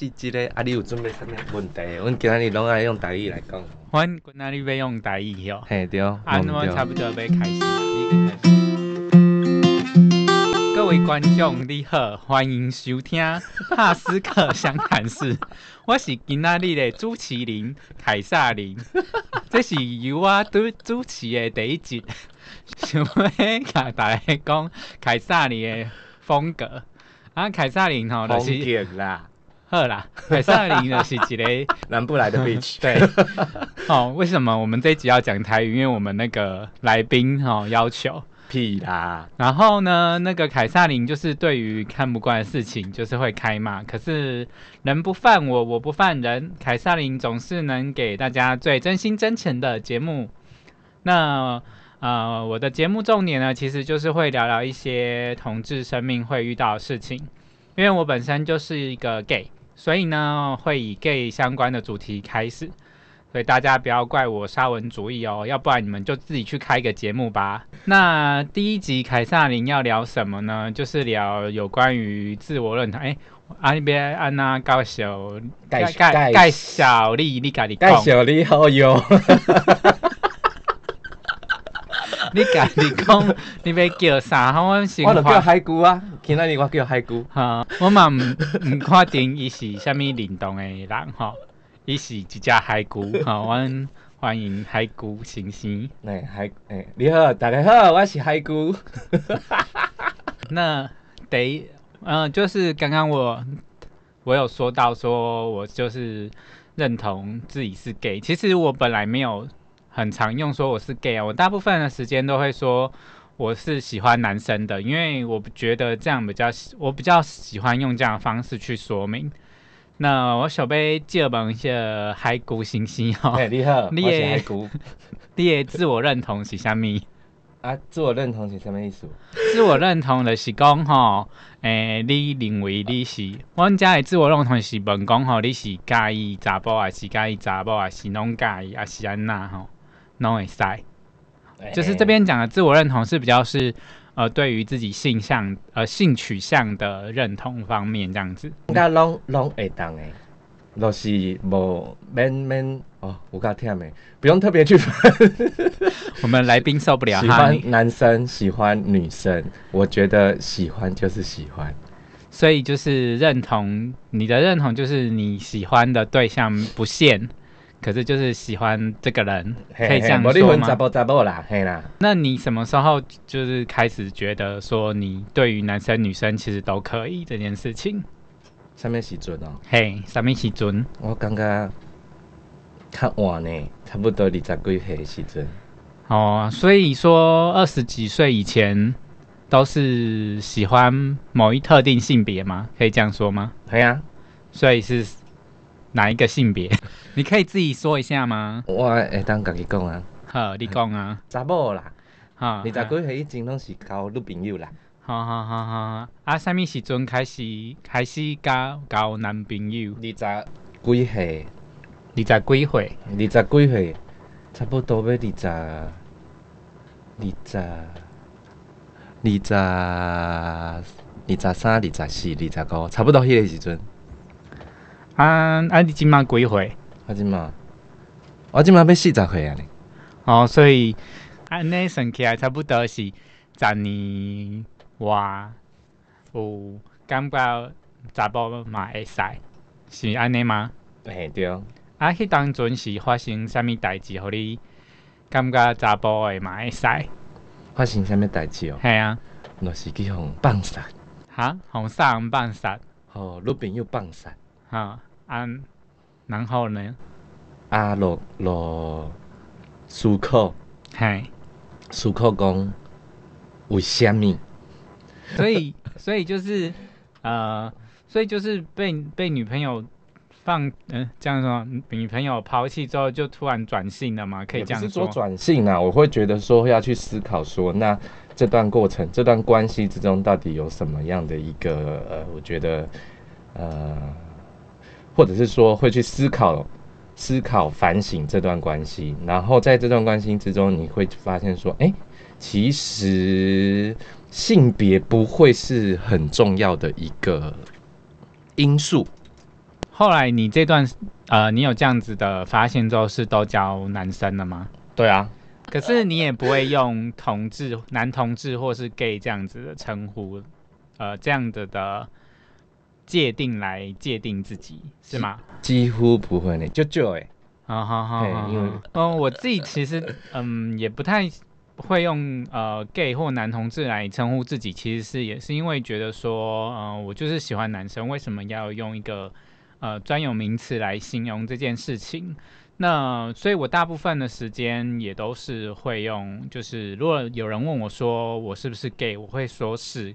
是即个啊，你有准备啥物问题？阮今仔日拢爱用台语来讲。阮今仔日要用台语哦。嘿对，啊，那么。差不多要开始了，你开始。各位观众你好，欢迎收听帕斯克湘潭市。我是今仔日的主持人凯撒林，这是由我主主持的第一集，想要甲大家讲凯撒琳的风格。啊，凯撒林吼，就风是啦，好啦，凯撒琳呢是一个。南部来的 beach。对，哦，为什么我们这一集要讲台语？因为我们那个来宾哦要求。屁啦，然后呢，那个凯撒琳就是对于看不惯的事情就是会开骂，可是人不犯我，我不犯人。凯撒琳总是能给大家最真心真诚的节目。那呃，我的节目重点呢，其实就是会聊聊一些同志生命会遇到的事情，因为我本身就是一个 gay，所以呢会以 gay 相关的主题开始。所以大家不要怪我沙文主义哦，要不然你们就自己去开个节目吧。那第一集凯撒琳要聊什么呢？就是聊有关于自我认同。哎、阿那边安娜高小盖盖盖小丽，你家己介讲，绍你好友。你家己讲，你要叫啥？我先我就叫。海姑啊，今仔日我叫海姑。哈，我嘛毋毋确定伊是啥物灵动的人吼，伊是一只海龟吼，阮欢迎海姑先生。哎海哎，你好，大家好，我是海姑。那得，一，嗯、就是刚刚我我有说到说，我就是认同自己是 gay。其实我本来没有很常用说我是 gay 啊，我大部分的时间都会说我是喜欢男生的，因为我觉得这样比较喜，我比较喜欢用这样的方式去说明。那我想要借问一下海姑星星哦，哎，你好，你的海姑。你的自我认同是啥物？啊，自我认同是什么意思？自我认同的是讲吼，诶、你认为你是，阮遮的自我认同是问讲吼，你是介意查甫还是介意查某，还是拢介意，还是安那吼，拢会使。就是这边讲的自我认同是比较是呃对于自己性向呃性取向的认同方面这样子。应该拢拢会当诶，就是无免免哦，有够忝诶，不用特别去分。我们来宾受不了，喜欢男生，喜欢女生，我觉得喜欢就是喜欢。所以就是认同你的认同就是你喜欢的对象不限，可是就是喜欢这个人，可以这样说吗？那你什么时候就是开始觉得说你对于男生女生其实都可以这件事情？什么时阵哦？嘿，什么时阵？我感觉较晚呢，差不多二十几岁的时阵。哦，所以说二十几岁以前都是喜欢某一特定性别吗？可以这样说吗？对啊，所以是哪一个性别？你可以自己说一下吗？我会当家己讲啊，好，你讲啊。查某啦，好，二十几岁以前拢是交女朋友啦。好好好好。啊，什么时阵开始开始交交男朋友？二十几岁，二十几岁？二十几岁，差不多要二十，二十，二十，二十三、二十四、二十五，差不多迄个时阵。啊啊！你今嘛几岁？我即嘛，我即嘛要四十岁啊呢。哦，所以安尼算起来差不多是十年外有感觉查甫嘛会使，是安尼吗？嘿对，啊，迄当阵是发生啥物代志，互你感觉查甫会嘛会使？发生啥物代志哦？系啊，就是去互放杀，哈，红杀人放杀，互女朋友放杀，哈，啊，然后呢？啊，落落思考，嘿，思考讲为虾米？所以 所以就是呃，所以就是被被女朋友放嗯、这样说，女朋友抛弃之后就突然转性了嘛？可以这样说？转性啊，我会觉得说要去思考说，那这段过程、这段关系之中到底有什么样的一个呃，我觉得呃，或者是说会去思考、思考、反省这段关系，然后在这段关系之中，你会发现说，哎、其实性别不会是很重要的一个因素。后来你这段呃，你有这样子的发现之后，是都教男生了吗？对啊，可是你也不会用同志、男同志或是 gay 这样子的称呼，呃，这样子的界定来界定自己是吗？几乎不会呢，就就哎，好好好，因为嗯，我自己其实嗯也不太会用呃 gay 或男同志来称呼自己，其实是也是因为觉得说，嗯、我就是喜欢男生，为什么要用一个呃专有名词来形容这件事情？那所以，我大部分的时间也都是会用，就是如果有人问我说我是不是 gay，我会说是，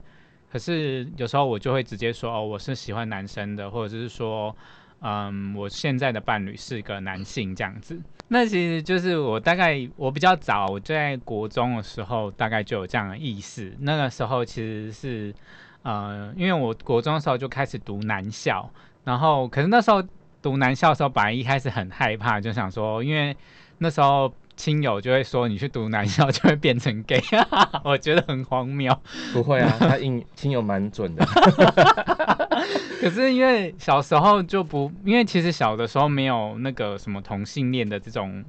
可是有时候我就会直接说哦，我是喜欢男生的，或者是说，嗯，我现在的伴侣是个男性这样子。那其实就是我大概我比较早，我在国中的时候大概就有这样的意识。那个时候其实是，呃，因为我国中的时候就开始读男校，然后可是那时候读男校的时候，本来一开始很害怕，就想说，因为那时候亲友就会说你去读男校就会变成 gay，我觉得很荒谬。不会啊，他应亲友蛮准的。可是因为小时候就不，因为其实小的时候没有那个什么同性恋的这种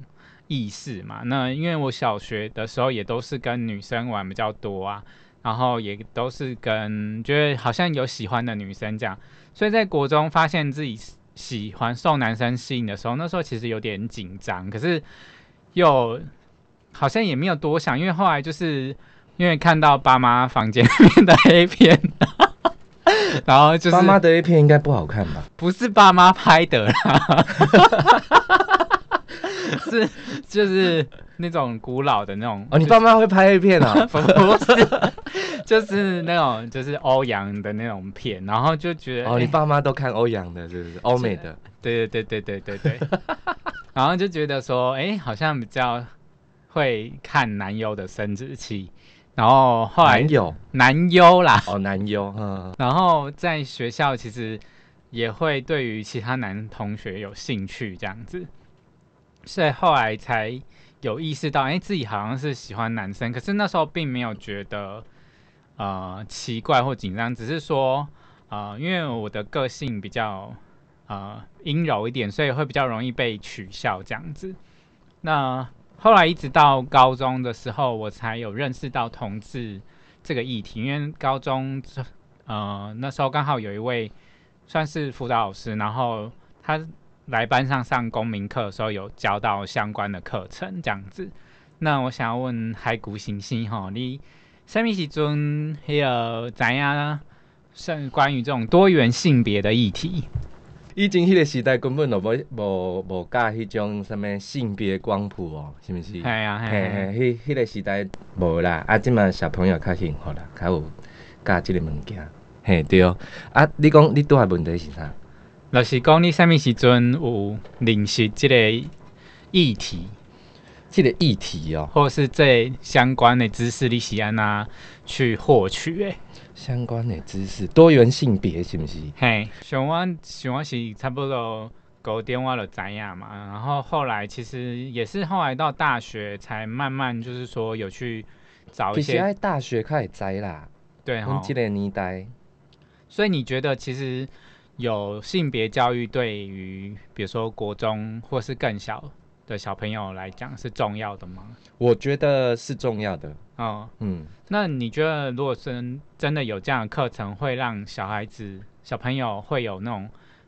意识嘛。那因为我小学的时候也都是跟女生玩比较多啊，然后也都是跟觉得好像有喜欢的女生这样，所以在国中发现自己喜欢受男生吸引的时候，那时候其实有点紧张，可是又好像也没有多想，因为后来就是因为看到爸妈房间里面的黑片。然后就是爸妈的 A 片应该不好看吧？不是爸妈拍的啦，是就是那种古老的那种哦，你爸妈会拍 A 片啊？不是，就是那种就是欧阳的那种片，然后就觉得哦，你哎爸妈都看欧阳的，是不是？欧美的。对对对对对对对，然后就觉得说，哎，好像比较会看男优的生殖器，然后后来男友？男优啦，哦，男优，嗯，然后在学校其实也会对于其他男同学有兴趣这样子，所以后来才有意识到，哎，自己好像是喜欢男生，可是那时候并没有觉得呃奇怪或紧张，只是说呃，因为我的个性比较呃阴柔一点，所以会比较容易被取笑这样子。那后来一直到高中的时候，我才有认识到同志这个议题，因为高中呃那时候刚好有一位算是辅导老师，然后他来班上上公民课的时候有教到相关的课程这样子。那我想要问海谷星星哈，你什么时阵迄个知影是关于这种多元性别的议题？以前迄个时代根本就无无无教迄种什物性别光谱哦，是毋是？系啊，嘿系啊嘿，迄迄个时代无啦，啊，即满小朋友较幸福啦，较有教即个物件。嘿，对。啊，你讲你拄下问题是啥？就是讲你啥物时阵有认识即个议题，即个议题哦，或是这相关的知识，你是安那去获取的？相关的知识，多元性别是不是？嘿，像我像我是差不多高点我就知影嘛，然后后来其实也是后来到大学才慢慢就是说有去找一些其实爱大学开始知啦，对哈阮，即个年代，所以你觉得其实有性别教育对于比如说国中或是更小的小朋友来讲是重要的吗？我觉得是重要的。哦，嗯，那你觉得如果真真的有这样的课程，会让小孩子小朋友会有那种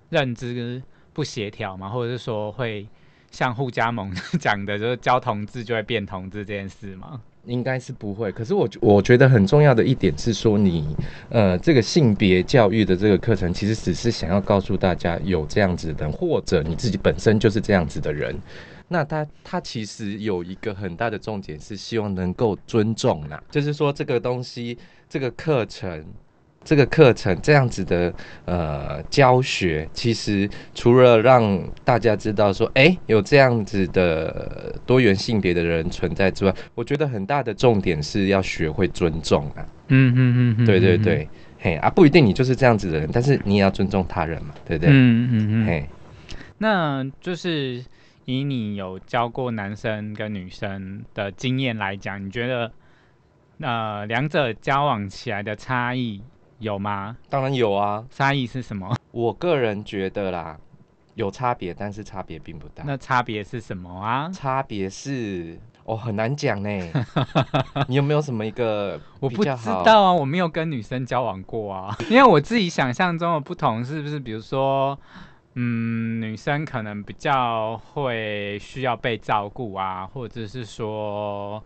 认知不协调吗？或者是说会像互加盟讲的，就是教同志就会变同志这件事吗？应该是不会。可是我我觉得很重要的一点是说你，呃，这个性别教育的这个课程，其实只是想要告诉大家有这样子的人，或者你自己本身就是这样子的人。那他他其实有一个很大的重点是希望能够尊重啦，就是说这个东西，这个课程。这个课程这样子的呃教学，其实除了让大家知道说，哎，有这样子的多元性别的人存在之外，我觉得很大的重点是要学会尊重啊。嗯嗯嗯嗯，对对对，嘿啊，不一定你就是这样子的人，但是你也要尊重他人嘛，对不对？嗯嗯嗯。嘿，那就是以你有教过男生跟女生的经验来讲，你觉得呃两者交往起来的差异有吗？当然有啊。差异是什么？我个人觉得啦，有差别，但是差别并不大。那差别是什么啊？差别是哦，很难讲呢。你有没有什么一个我不知道啊，我没有跟女生交往过啊。因为我自己想象中的不同，是不是？比如说，嗯，女生可能比较会需要被照顾啊，或者是说，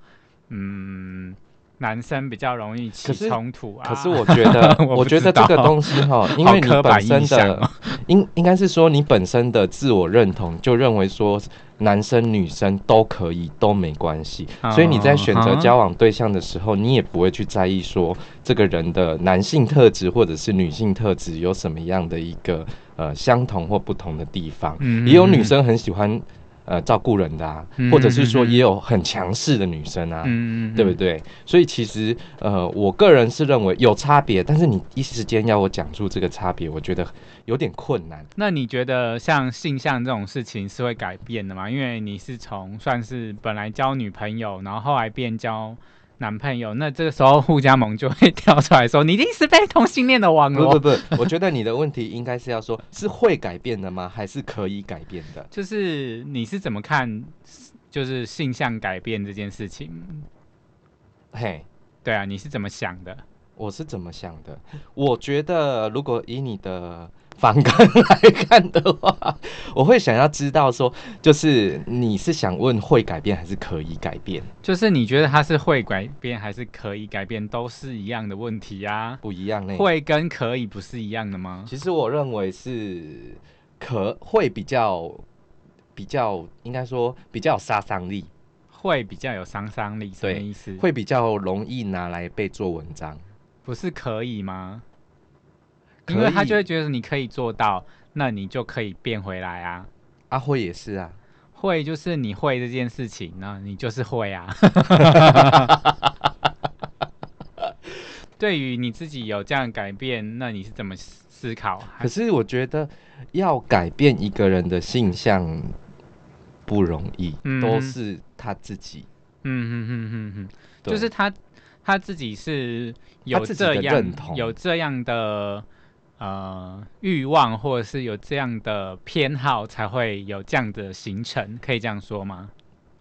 嗯，男生比较容易起冲突啊。可是我觉得，我觉得这个东西哈，因为你本身的哦应应该是说你本身的自我认同就认为说男生女生都可以都没关系，所以你在选择交往对象的时候，你也不会去在意说这个人的男性特质或者是女性特质有什么样的一个呃相同或不同的地方。嗯也有女生很喜欢呃照顾人的啊，或者是说也有很强势的女生啊。嗯，嗯对不？对？所以其实呃，我个人是认为有差别，但是你一时间要我讲出这个差别，我觉得有点困难。那你觉得像性向这种事情是会改变的吗？因为你是从算是本来交女朋友，然后后来变交男朋友，那这个时候互加盟就会跳出来说，你一定是被同性恋的网络。不不不，我觉得你的问题应该是要说，是会改变的吗？还是可以改变的？就是你是怎么看，就是性向改变这件事情？嘿，对啊，你是怎么想的？我是怎么想的？我觉得如果以你的反观来看的话，我会想要知道说，就是你是想问会改变还是可以改变？就是你觉得它是会改变还是可以改变，都是一样的问题啊？不一样呢。会跟可以不是一样的吗？其实我认为是可会比较比较，应该说比较有杀伤力，会比较有杀伤力，什么意思？会比较容易拿来被做文章。不是可以吗？可因为他就会觉得你可以做到，那你就可以变回来啊。阿辉也是啊，会就是你会这件事情，那你就是会啊。对于你自己有这样改变，那你是怎么思思考？可是我觉得要改变一个人的性向不容易，嗯都是他自己。嗯哼哼哼哼，就是他他自己是有这样有这样的呃欲望，或者是有这样的偏好，才会有这样的行程，可以这样说吗？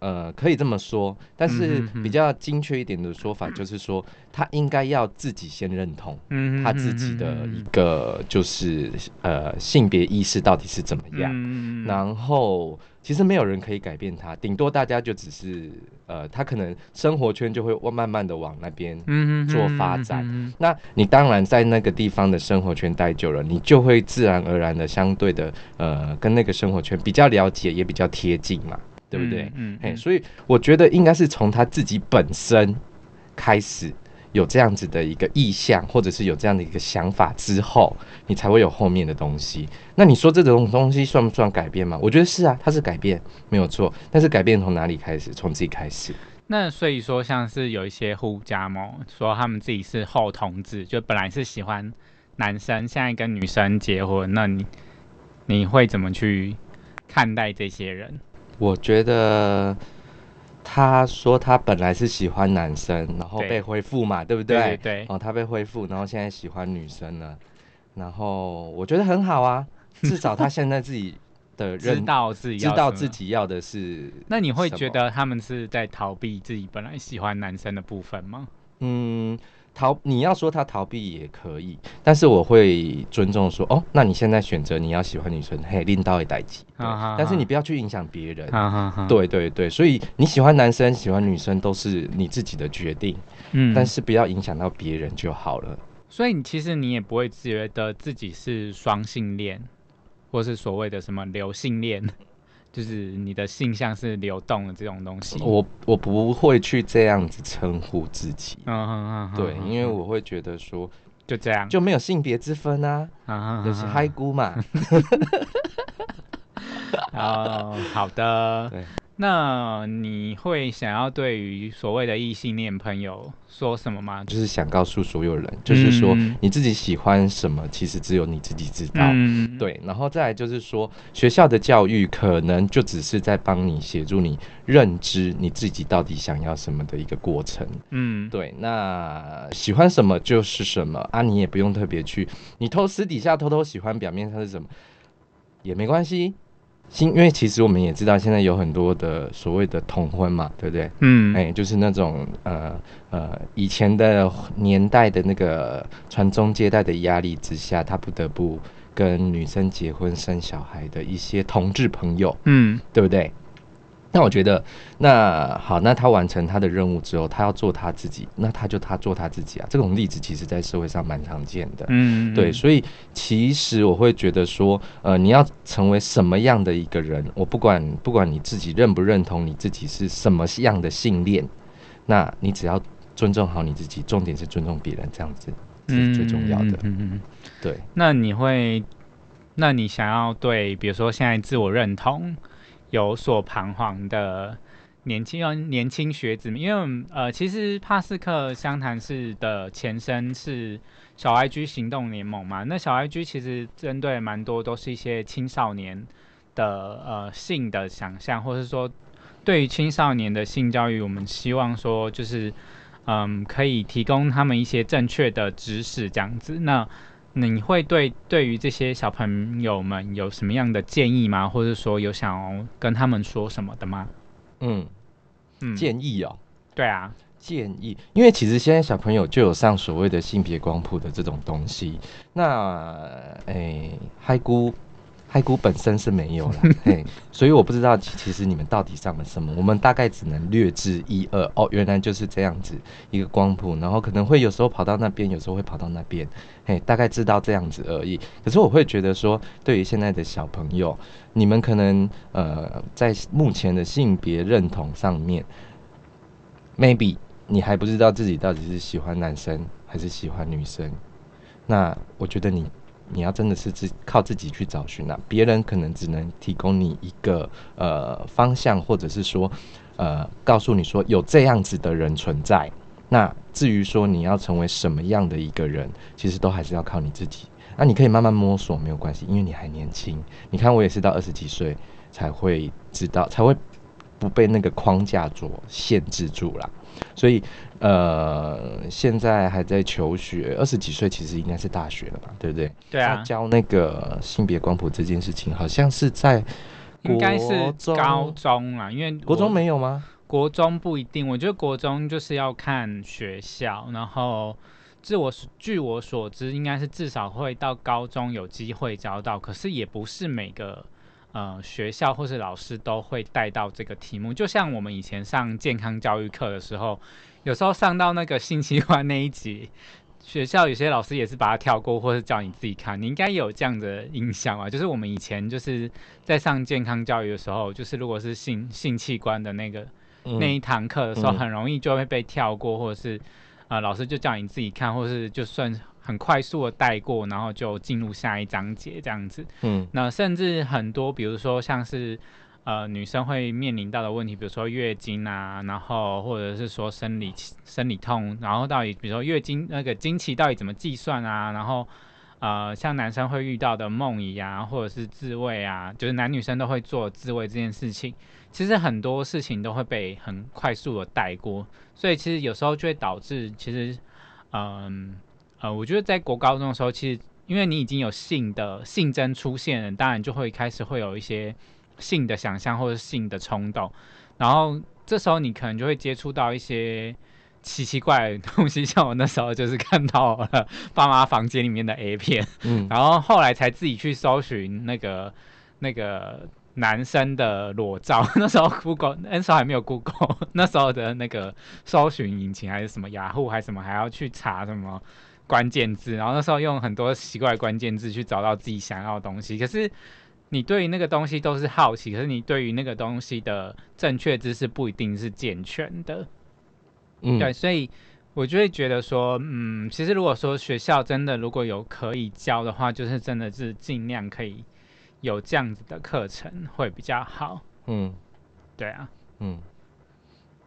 呃，可以这么说，但是比较精确一点的说法就是说，他应该要自己先认同嗯他自己的一个就是呃性别意识到底是怎么样。嗯然后其实没有人可以改变他，顶多大家就只是呃，他可能生活圈就会慢慢的往那边。嗯做发展嗯那你当然在那个地方的生活圈待久了，你就会自然而然的相对的呃，跟那个生活圈比较了解，也比较贴近嘛，对不对？嘿，嗯嗯所以我觉得应该是从他自己本身开始有这样子的一个意向，或者是有这样的一个想法之后，你才会有后面的东西。那你说这种东西算不算改变吗？我觉得是啊，它是改变，没有错。但是改变从哪里开始？从自己开始。那所以说，像是有一些互加盟说他们自己是后同志，就本来是喜欢男生，现在跟女生结婚，那你你会怎么去看待这些人？我觉得他说他本来是喜欢男生，然后被恢复嘛，对不对对？对对哦，他被恢复，然后现在喜欢女生了，然后我觉得很好啊，至少他现在自己的知道自己知道自己要的是，那你会觉得他们是在逃避自己本来喜欢男生的部分吗？嗯，逃你要说他逃避也可以，但是我会尊重说，哦，那你现在选择你要喜欢女生，嘿，拎刀一代机，对啊哈但是你不要去影响别人。对对对，所以你喜欢男生喜欢女生都是你自己的决定，嗯但是不要影响到别人就好了。所以你其实你也不会觉得自己是双性恋，或是所谓的什么流性恋，就是你的性向是流动的这种东西。我我不会去这样子称呼自己，嗯哼哼哼对，因为我会觉得说就这样，就没有性别之分啊，啊就是嗨姑嘛。哦，好的。对，那你会想要对于所谓的异性恋朋友说什么吗？就是想告诉所有人，就是说嗯你自己喜欢什么，其实只有你自己知道。嗯，对，然后再来就是说，学校的教育可能就只是在帮你协助你认知你自己到底想要什么的一个过程。嗯，对，那喜欢什么就是什么啊，你也不用特别去，你偷私底下偷偷喜欢，表面上是什么也没关系，新，因为其实我们也知道，现在有很多的所谓的同婚嘛，对不对？嗯，哎、就是那种呃呃以前的年代的那个传宗接代的压力之下，他不得不跟女生结婚生小孩的一些同志朋友，嗯对不对？那我觉得，那好，那他完成他的任务之后，他要做他自己，那他就他做他自己啊。这种例子其实在社会上蛮常见的。嗯，对，所以其实我会觉得说，呃，你要成为什么样的一个人，我不管不管你自己认不认同你自己是什么样的信念，那你只要尊重好你自己，重点是尊重别人，这样子是最重要的。嗯嗯嗯嗯对，那你会，那你想要对，比如说现在自我认同有所彷徨的年轻人年轻学子们，因为呃，其实帕斯克湘潭市的前身是小 IG 行动联盟嘛，那小 IG 其实针对蛮多都是一些青少年的呃性的想象，或是说对于青少年的性教育，我们希望说就是嗯，可以提供他们一些正确的知识，这样子。那你会对对于这些小朋友们有什么样的建议吗？或者说有想要跟他们说什么的吗？嗯，嗯，建议哦。对啊，建议，因为其实现在小朋友就有上所谓的性别光谱的这种东西。那诶，嗨姑，嗨姑本身是没有了，嘿，所以我不知道其其实你们到底上了什么。我们大概只能略知一二。哦，原来就是这样子一个光谱，然后可能会有时候跑到那边，有时候会跑到那边，嘿，大概知道这样子而已。可是我会觉得说，对于现在的小朋友，你们可能呃在目前的性别认同上面，maybe 你还不知道自己到底是喜欢男生还是喜欢女生，那我觉得你你要真的是自靠自己去找寻啊，别人可能只能提供你一个呃方向，或者是说呃告诉你说有这样子的人存在。那至于说你要成为什么样的一个人，其实都还是要靠你自己。那你可以慢慢摸索，没有关系，因为你还年轻。你看我也是到二十几岁才会知道，才会不被那个框架所限制住了。所以，呃，现在还在求学，二十几岁其实应该是大学了吧，对不对？对啊，教那个性别光谱这件事情，好像是在应该是高中啊，因为国中没有吗？国中不一定，我觉得国中就是要看学校，然后自我据我所知，应该是至少会到高中有机会教到，可是也不是每个呃学校或是老师都会带到这个题目。就像我们以前上健康教育课的时候，有时候上到那个性器官那一集。学校有些老师也是把它跳过，或是叫你自己看。你应该也有这样的印象啊，就是我们以前就是在上健康教育的时候，就是如果是性性器官的那个嗯那一堂课的时候，嗯很容易就会被跳过，或者是呃老师就叫你自己看，或是就算很快速的带过，然后就进入下一章节这样子。嗯那甚至很多，比如说像是呃女生会面临到的问题，比如说月经啊，然后或者是说生理生理痛，然后到底比如说月经那个经期到底怎么计算啊，然后。呃，像男生会遇到的梦遗啊，或者是自慰啊，就是男女生都会做自慰这件事情，其实很多事情都会被很快速的带过，所以其实有时候就会导致，其实，嗯呃，我觉得在国高中的时候，其实因为你已经有性的性征出现了，当然就会开始会有一些性的想象或者性的冲动，然后这时候你可能就会接触到一些奇奇怪的东西，像我那时候就是看到了爸妈房间里面的 A 片，嗯。然后后来才自己去搜寻那个那个男生的裸照，那时候 Google 那时候还没有 Google，那时候的那个搜寻引擎还是什么雅虎还是什么，还要去查什么关键字，然后那时候用很多奇怪的关键字去找到自己想要的东西，可是。你对于那个东西都是好奇，可是你对于那个东西的正确知识不一定是健全的。嗯对，所以我就会觉得说，嗯，其实如果说学校真的如果有可以教的话，就是真的是尽量可以有这样子的课程会比较好。嗯对啊，嗯，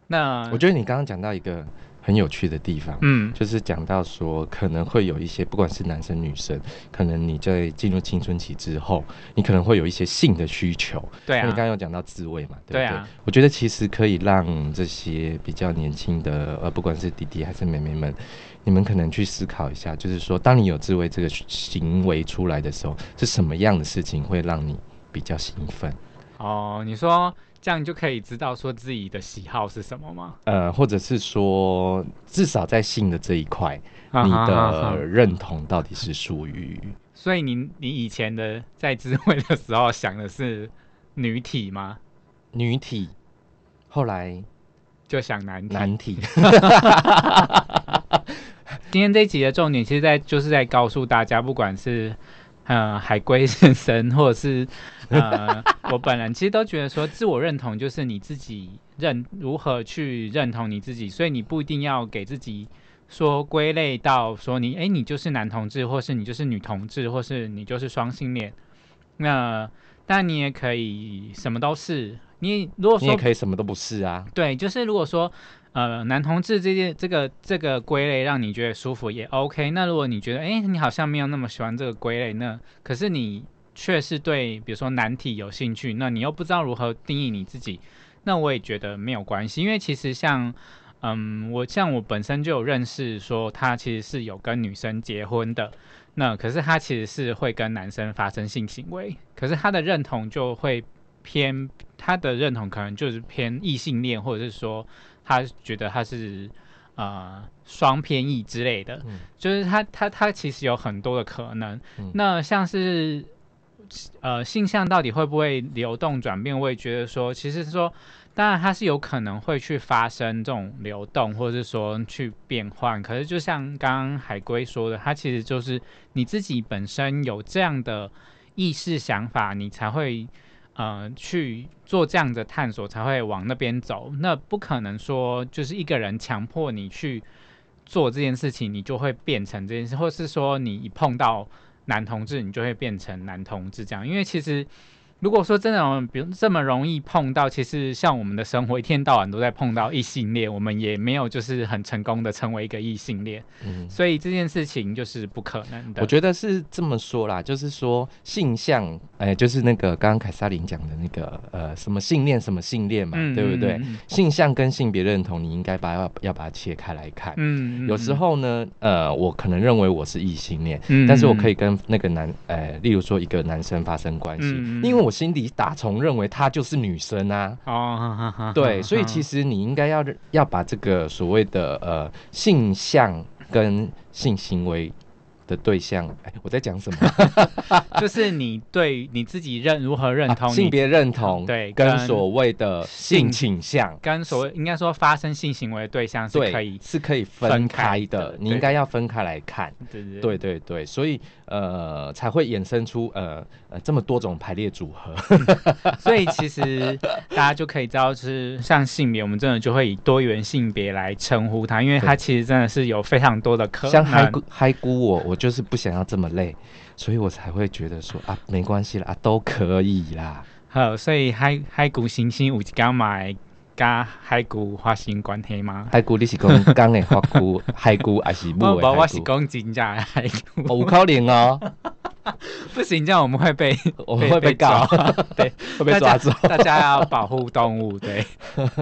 那我觉得你刚刚讲到一个很有趣的地方，嗯就是讲到说可能会有一些，不管是男生女生，可能你在进入青春期之后，你可能会有一些性的需求。对啊你刚，刚有讲到自慰嘛，对不对？对啊我觉得其实可以让这些比较年轻的，呃，不管是弟弟还是妹妹们，你们可能去思考一下，就是说，当你有自慰这个行为出来的时候，是什么样的事情会让你比较兴奋？哦，你说这样就可以知道说自己的喜好是什么吗？呃，或者是说，至少在性的这一块，啊你的认同到底是属于 所以你你以前的在智慧的时候想的是女体吗？女体，后来就想男体。男体。今天这一集的重点，其实在就是在告诉大家，不管是呃海龟 先生，或者是呃我本人，其实都觉得说，自我认同就是你自己认如何去认同你自己，所以你不一定要给自己说归类到说你哎你就是男同志，或是你就是女同志，或是你就是双性恋。那但你也可以什么都是。你如果你也说可以什么都不是啊。对，就是如果说呃男同志这件这个这个归类让你觉得舒服也 OK。那如果你觉得哎你好像没有那么喜欢这个归类，那可是你却是对比如说男体有兴趣，那你又不知道如何定义你自己，那我也觉得没有关系，因为其实像。嗯，我像我本身就有认识说他其实是有跟女生结婚的，那可是他其实是会跟男生发生性行为，可是他的认同就会偏他的认同可能就是偏异性恋，或者是说他觉得他是呃双偏异之类的，嗯就是他他他其实有很多的可能。嗯那像是呃性向到底会不会流动转变，我也觉得说，其实说当然它是有可能会去发生这种流动，或者是说去变换。可是就像刚刚海龟说的，它其实就是你自己本身有这样的意识想法，你才会呃去做这样的探索，才会往那边走。那不可能说就是一个人强迫你去做这件事情，你就会变成这件事，或是说你一碰到男同志，你就会变成男同志这样。因为其实如果说真的，比如这么容易碰到，其实像我们的生活一天到晚都在碰到异性恋，我们也没有就是很成功的成为一个异性恋，嗯，所以这件事情就是不可能的。我觉得是这么说啦，就是说性向，哎、就是那个刚刚凯撒琳讲的那个呃什么信念什么信念嘛，嗯对不对？嗯性向跟性别认同，你应该把要要把它切开来看。嗯，嗯有时，候呢，呃，我可能认为我是异性恋，嗯但是我可以跟那个男，呃，例如说一个男生发生关系，因为我心里打从认为她就是女生啊。哦，对，所以其实实你应该要要把这个所谓的呃性向跟性行为的对象，哎，我在讲什么？就是你对你自己认如何认同啊性别认同，对跟跟所谓的性倾向，跟所谓应该说发生性行为的对象是可以，是可以分分开开的的，你应该要分开来看。对对对对对，所以呃才会衍生出呃呃这么多种排列组合。所以其实大家就可以知道，就是像性别，我们真的就会以多元性别来称呼它，因为它其实真的是有非常多的可能。像嗨姑嗨姑我，我就是不想要这么累，所以我才会觉得说啊没关系啦，啊都可以啦。好，所以海海谷星星有一干买跟海骨发生关系吗？嗨姑你是讲讲的花姑，嗨姑还是我母不，的？我是讲真正的海骨，哦，有可能哦，不行，这样我们会被 我们会被告，抓对，会被抓走。大家要保护动物，对。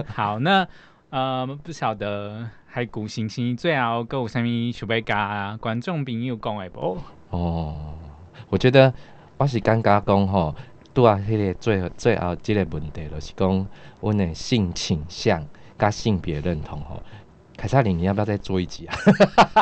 好，那呃，不晓得海骨星星最后各有啥物想要甲观众朋友讲的无？哦，我觉得我是感觉讲吼，拄啊，迄个最后最后即个问题，就是讲阮的性倾向甲性别认同吼。凯撒琳，你要不要再做一集啊？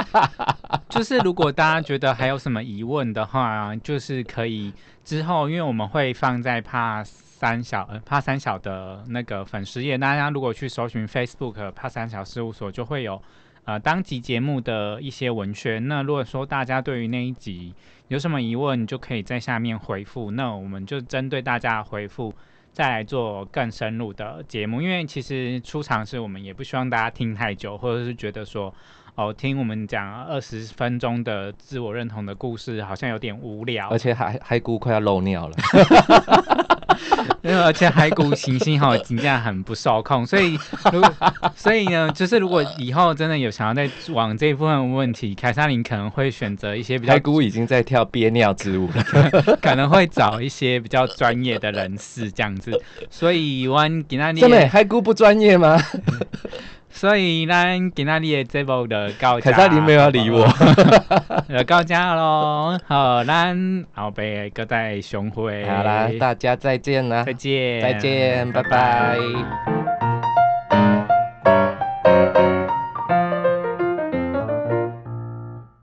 就是如果大家觉得还有什么疑问的话，就是可以之后，因为我们会放在帕三小呃帕三小的那个粉丝页，大家如果去搜寻 Facebook 帕三小事务所，就会有呃当集节目的一些文宣。那如果说大家对于那一集有什么疑问，你就可以在下面回复，那我们就针对大家的回复。再来做更深入的节目，因为其实出场是我们也不希望大家听太久，或者是觉得说哦，听我们讲二十分钟的自我认同的故事，好像有点无聊而。且海海姑快要漏尿了。因为而且海骨行星哈评价很不受控，所以如果 所以呢，就是如果以后真的有想要再往这一部分问题，凯撒琳可能会选择一些比较海姑已经在跳憋尿之舞了。可能会找一些比较专业的人士这样子。所以我今天真的，海姑不专业吗？所以咱今仔日的节目就到这。凯撒你没有要理我，就到这咯。好，咱后边搁再相会。好啦，大家再见啦再，见，再见，拜拜